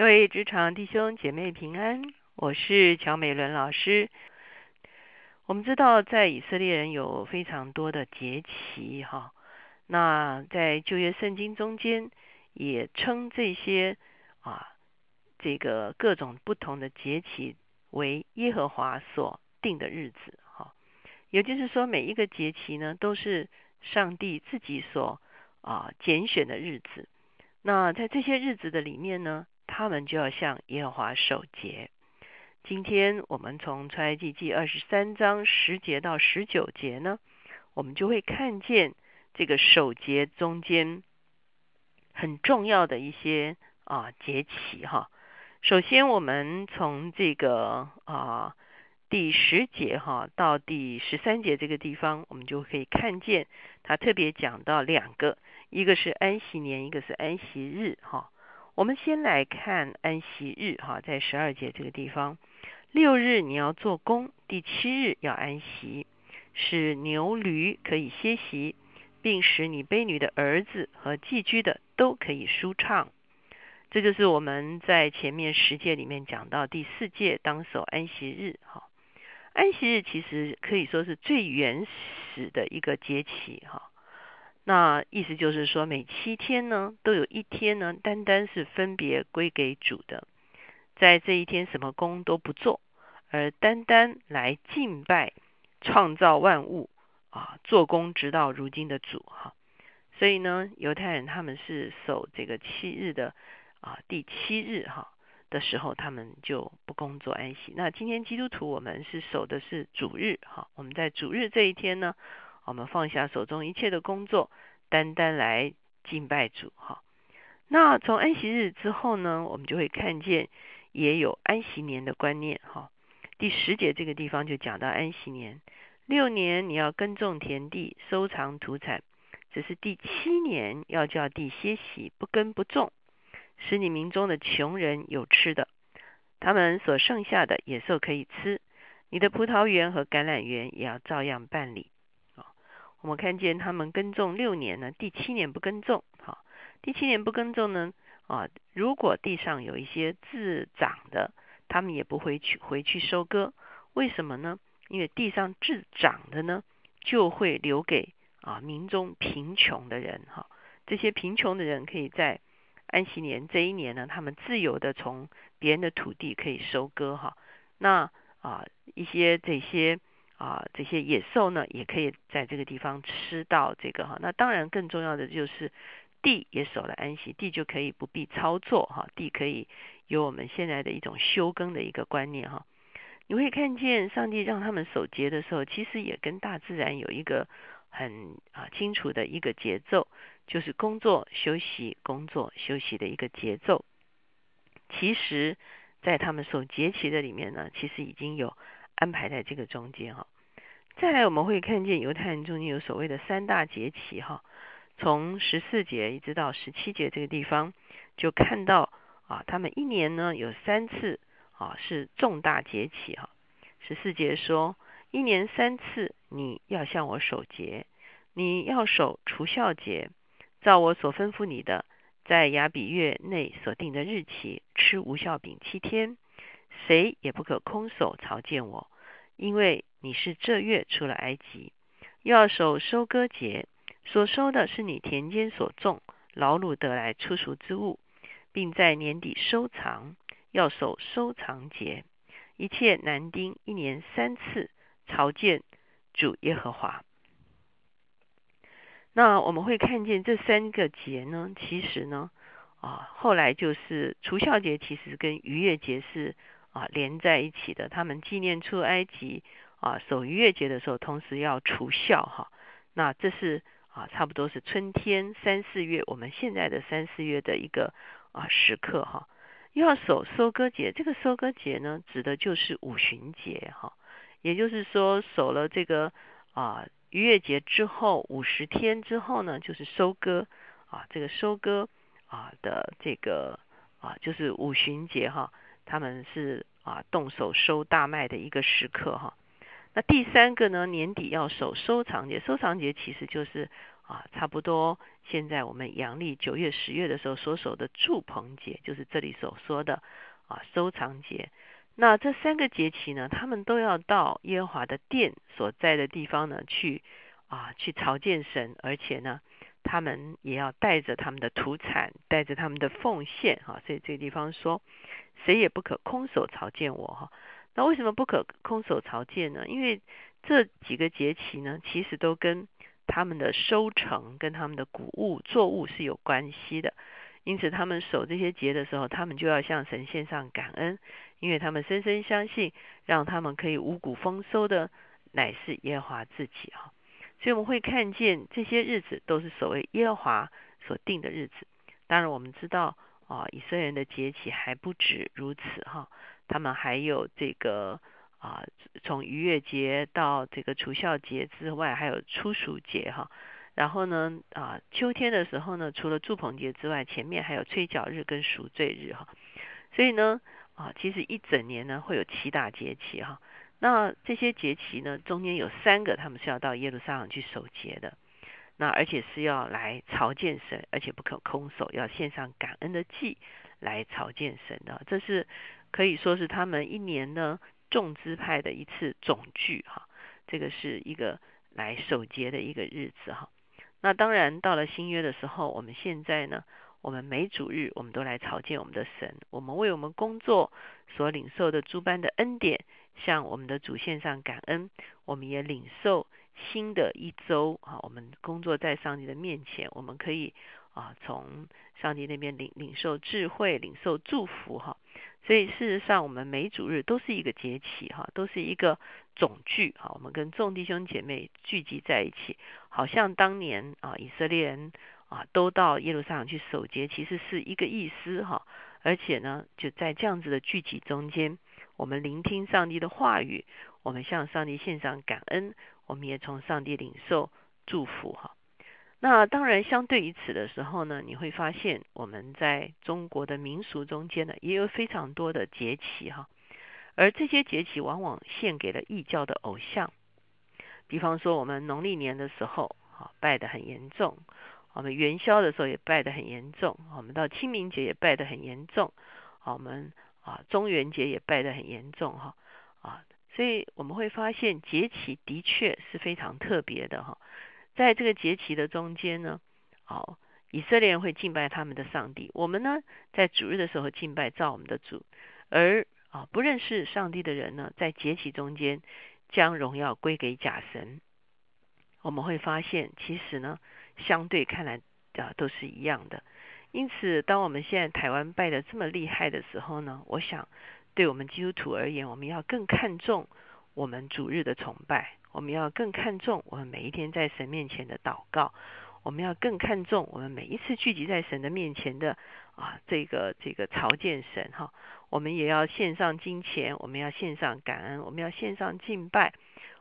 各位职场弟兄姐妹平安，我是乔美伦老师。我们知道，在以色列人有非常多的节期，哈。那在旧约圣经中间，也称这些啊，这个各种不同的节期为耶和华所定的日子，哈。也就是说，每一个节期呢，都是上帝自己所啊拣选的日子。那在这些日子的里面呢？他们就要向耶和华守节。今天我们从出埃及记二十三章十节到十九节呢，我们就会看见这个守节中间很重要的一些啊节期哈。首先，我们从这个啊第十节哈到第十三节这个地方，我们就可以看见他特别讲到两个，一个是安息年，一个是安息日哈。我们先来看安息日，哈，在十二节这个地方，六日你要做工，第七日要安息，使牛驴可以歇息，并使你卑女的儿子和寄居的都可以舒畅。这就是我们在前面十诫里面讲到第四诫当守安息日，哈，安息日其实可以说是最原始的一个节气，哈。那意思就是说，每七天呢，都有一天呢，单单是分别归给主的，在这一天什么工都不做，而单单来敬拜创造万物啊，做工直到如今的主哈。所以呢，犹太人他们是守这个七日的啊，第七日哈的时候，他们就不工作安息。那今天基督徒我们是守的是主日哈，我们在主日这一天呢。我们放下手中一切的工作，单单来敬拜主哈。那从安息日之后呢，我们就会看见也有安息年的观念哈。第十节这个地方就讲到安息年，六年你要耕种田地，收藏土产，只是第七年要叫地歇息，不耕不种，使你民中的穷人有吃的，他们所剩下的野兽可以吃，你的葡萄园和橄榄园也要照样办理。我们看见他们耕种六年呢，第七年不耕种，好，第七年不耕种呢，啊，如果地上有一些自长的，他们也不会去回去收割，为什么呢？因为地上自长的呢，就会留给啊民中贫穷的人，哈，这些贫穷的人可以在安息年这一年呢，他们自由的从别人的土地可以收割，哈，那啊一些这些。啊，这些野兽呢，也可以在这个地方吃到这个哈。那当然，更重要的就是地也守了安息，地就可以不必操作哈，地可以有我们现在的一种休耕的一个观念哈。你会看见上帝让他们守节的时候，其实也跟大自然有一个很啊清楚的一个节奏，就是工作休息、工作休息的一个节奏。其实，在他们守节期的里面呢，其实已经有。安排在这个中间哈，再来我们会看见犹太人中间有所谓的三大节期哈，从十四节一直到十七节这个地方，就看到啊，他们一年呢有三次啊是重大节期哈。十四节说，一年三次你要向我守节，你要守除孝节，照我所吩咐你的，在亚比月内所定的日期吃无效饼七天。谁也不可空手朝见我，因为你是这月出了埃及，要守收割节，所收的是你田间所种劳碌得来出熟之物，并在年底收藏，要守收藏节。一切男丁一年三次朝见主耶和华。那我们会看见这三个节呢，其实呢，啊，后来就是除孝节，其实跟逾越节是。啊，连在一起的，他们纪念出埃及啊，守逾越节的时候，同时要除孝哈。那这是啊，差不多是春天三四月，我们现在的三四月的一个啊时刻哈。要守收割节，这个收割节呢，指的就是五旬节哈。也就是说，守了这个啊逾越节之后五十天之后呢，就是收割啊，这个收割啊的这个啊，就是五旬节哈。他们是啊动手收大麦的一个时刻哈。那第三个呢，年底要守收藏节，收藏节其实就是啊，差不多现在我们阳历九月、十月的时候所守的祝棚节，就是这里所说的啊收藏节。那这三个节期呢，他们都要到耶和华的殿所在的地方呢去啊去朝见神，而且呢，他们也要带着他们的土产，带着他们的奉献哈。所以这个地方说，谁也不可空手朝见我哈。那为什么不可空手朝见呢？因为这几个节期呢，其实都跟他们的收成、跟他们的谷物作物是有关系的。因此，他们守这些节的时候，他们就要向神献上感恩，因为他们深深相信，让他们可以五谷丰收的乃是耶和华自己啊。所以我们会看见这些日子都是所谓耶和华所定的日子。当然，我们知道啊，以色列人的节期还不止如此哈，他们还有这个啊，从逾越节到这个除孝节之外，还有初暑节哈。然后呢，啊，秋天的时候呢，除了祝棚节之外，前面还有吹角日跟赎罪日哈。所以呢，啊，其实一整年呢会有七大节期哈。那这些节期呢，中间有三个他们是要到耶路撒冷去守节的，那而且是要来朝见神，而且不可空手，要献上感恩的祭来朝见神的。这是可以说是他们一年呢众支派的一次总聚哈。这个是一个来守节的一个日子哈。那当然，到了新约的时候，我们现在呢，我们每主日我们都来朝见我们的神，我们为我们工作所领受的诸般的恩典，向我们的主献上感恩。我们也领受新的一周啊，我们工作在上帝的面前，我们可以啊从上帝那边领领受智慧，领受祝福哈。所以事实上，我们每主日都是一个节气哈，都是一个总聚哈。我们跟众弟兄姐妹聚集在一起，好像当年啊以色列人啊都到耶路撒冷去守节，其实是一个意思哈。而且呢，就在这样子的聚集中间，我们聆听上帝的话语，我们向上帝献上感恩，我们也从上帝领受祝福哈。那当然，相对于此的时候呢，你会发现我们在中国的民俗中间呢，也有非常多的节气哈，而这些节气往往献给了异教的偶像。比方说，我们农历年的时候，啊，拜得很严重；我们元宵的时候也拜得很严重；我们到清明节也拜得很严重；我们啊，中元节也拜得很严重哈啊，所以我们会发现节气的确是非常特别的哈。在这个节期的中间呢，好，以色列人会敬拜他们的上帝。我们呢，在主日的时候敬拜造我们的主，而啊不认识上帝的人呢，在节期中间将荣耀归给假神。我们会发现，其实呢，相对看来啊都是一样的。因此，当我们现在台湾拜的这么厉害的时候呢，我想对我们基督徒而言，我们要更看重我们主日的崇拜。我们要更看重我们每一天在神面前的祷告，我们要更看重我们每一次聚集在神的面前的啊，这个这个朝见神哈。我们也要献上金钱，我们要献上感恩，我们要献上敬拜。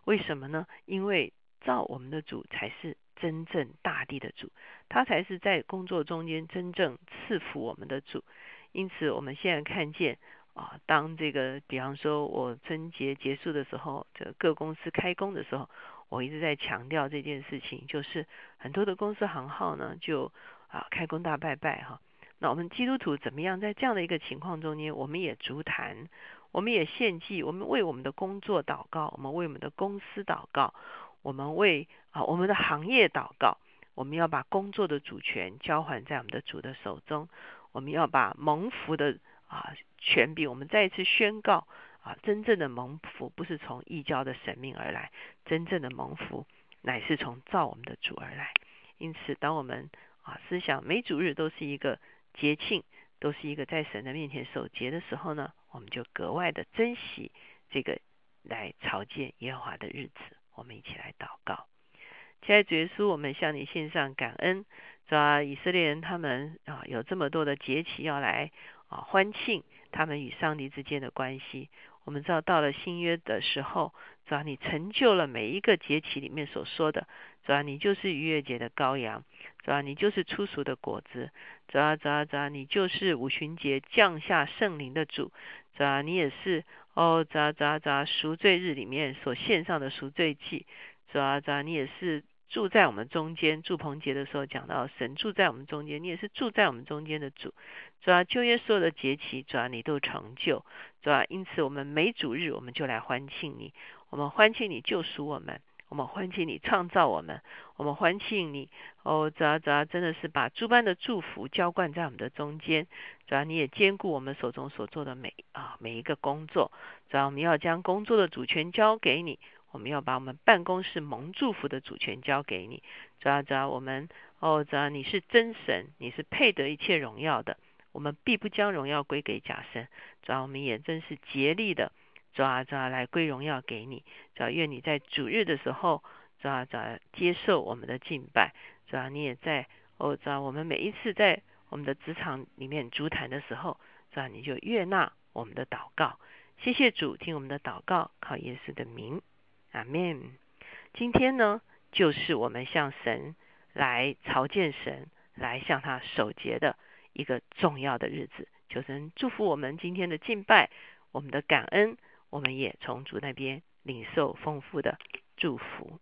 为什么呢？因为造我们的主才是真正大地的主，他才是在工作中间真正赐福我们的主。因此，我们现在看见。啊，当这个比方说，我春节结束的时候，这各公司开工的时候，我一直在强调这件事情，就是很多的公司行号呢，就啊开工大拜拜哈。那我们基督徒怎么样在这样的一个情况中间，我们也足坛，我们也献祭，我们为我们的工作祷告，我们为我们的公司祷告，我们为啊我们的行业祷告，我们要把工作的主权交还在我们的主的手中，我们要把蒙福的。啊，权柄！我们再一次宣告啊，真正的蒙福不是从异教的神命而来，真正的蒙福乃是从造我们的主而来。因此，当我们啊思想每主日都是一个节庆，都是一个在神的面前守节的时候呢，我们就格外的珍惜这个来朝见耶和华的日子。我们一起来祷告，亲爱的主耶稣，我们向你献上感恩，是吧？以色列人他们啊有这么多的节期要来。啊，欢庆他们与上帝之间的关系。我们知道，到了新约的时候，主要你成就了每一个节期里面所说的，主要你就是逾越节的羔羊，主要你就是初熟的果子，主要主要主要你就是五旬节降下圣灵的主，主要你也是哦，主要主要主要赎罪日里面所献上的赎罪祭，主要主要你也是住在我们中间。祝棚节的时候讲到神住在我们中间，你也是住在我们中间的主。主要旧约所有的节期，主要你都成就。主要因此我们每主日我们就来欢庆你，我们欢庆你救赎我们。我们欢庆你创造我们，我们欢庆你哦，主要主要真的是把诸般的祝福浇灌在我们的中间，主要你也兼顾我们手中所做的每啊每一个工作，主要我们要将工作的主权交给你，我们要把我们办公室蒙祝福的主权交给你，主要主要我们哦，主要你是真神，你是配得一切荣耀的，我们必不将荣耀归给假神，主要我们也真是竭力的。主啊，主啊，来归荣耀给你。主啊，愿你在主日的时候，主啊，主啊，接受我们的敬拜。主啊，你也在哦，主啊，我们每一次在我们的职场里面主谈的时候，主啊，你就悦纳我们的祷告。谢谢主，听我们的祷告，靠耶稣的名，阿门。今天呢，就是我们向神来朝见神，来向他守节的一个重要的日子。求神祝福我们今天的敬拜，我们的感恩。我们也从主那边领受丰富的祝福。